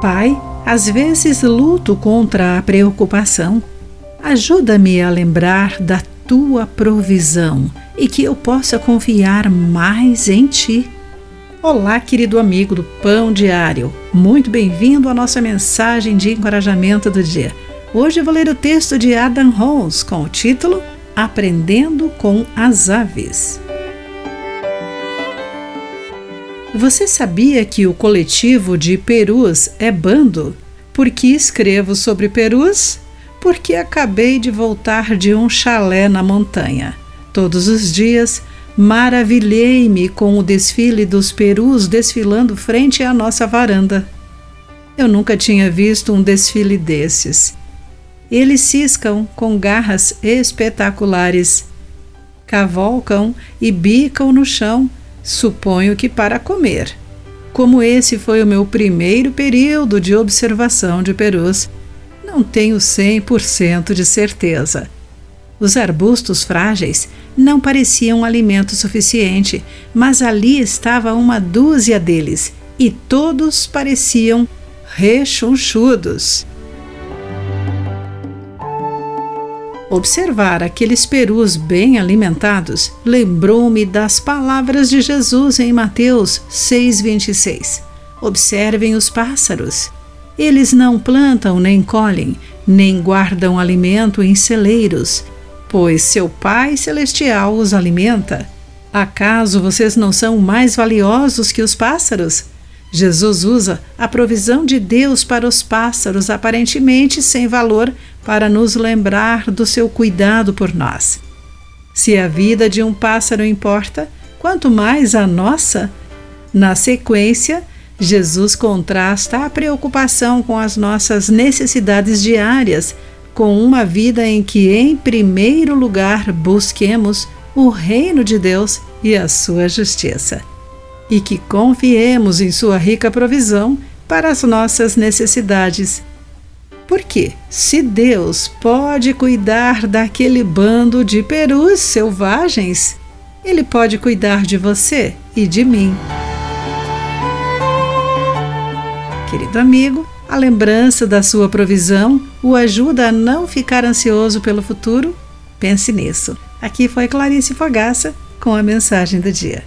Pai, às vezes luto contra a preocupação. Ajuda-me a lembrar da tua provisão e que eu possa confiar mais em ti. Olá, querido amigo do Pão Diário. Muito bem-vindo à nossa mensagem de encorajamento do dia. Hoje vou ler o texto de Adam Holmes com o título Aprendendo com as Aves. Você sabia que o coletivo de perus é bando? Por que escrevo sobre perus? Porque acabei de voltar de um chalé na montanha. Todos os dias maravilhei-me com o desfile dos perus desfilando frente à nossa varanda. Eu nunca tinha visto um desfile desses. Eles ciscam com garras espetaculares, cavalcam e bicam no chão, suponho que para comer. Como esse foi o meu primeiro período de observação de perus, não tenho 100% de certeza. Os arbustos frágeis não pareciam alimento suficiente, mas ali estava uma dúzia deles e todos pareciam rechonchudos. Observar aqueles perus bem alimentados lembrou-me das palavras de Jesus em Mateus 6,26. Observem os pássaros. Eles não plantam nem colhem, nem guardam alimento em celeiros, pois seu Pai Celestial os alimenta. Acaso vocês não são mais valiosos que os pássaros? Jesus usa a provisão de Deus para os pássaros, aparentemente sem valor, para nos lembrar do seu cuidado por nós. Se a vida de um pássaro importa, quanto mais a nossa? Na sequência, Jesus contrasta a preocupação com as nossas necessidades diárias com uma vida em que, em primeiro lugar, busquemos o reino de Deus e a sua justiça e que confiemos em Sua rica provisão para as nossas necessidades. Porque, se Deus pode cuidar daquele bando de perus selvagens, Ele pode cuidar de você e de mim. Querido amigo, a lembrança da sua provisão o ajuda a não ficar ansioso pelo futuro? Pense nisso. Aqui foi Clarice Fogaça com a mensagem do dia.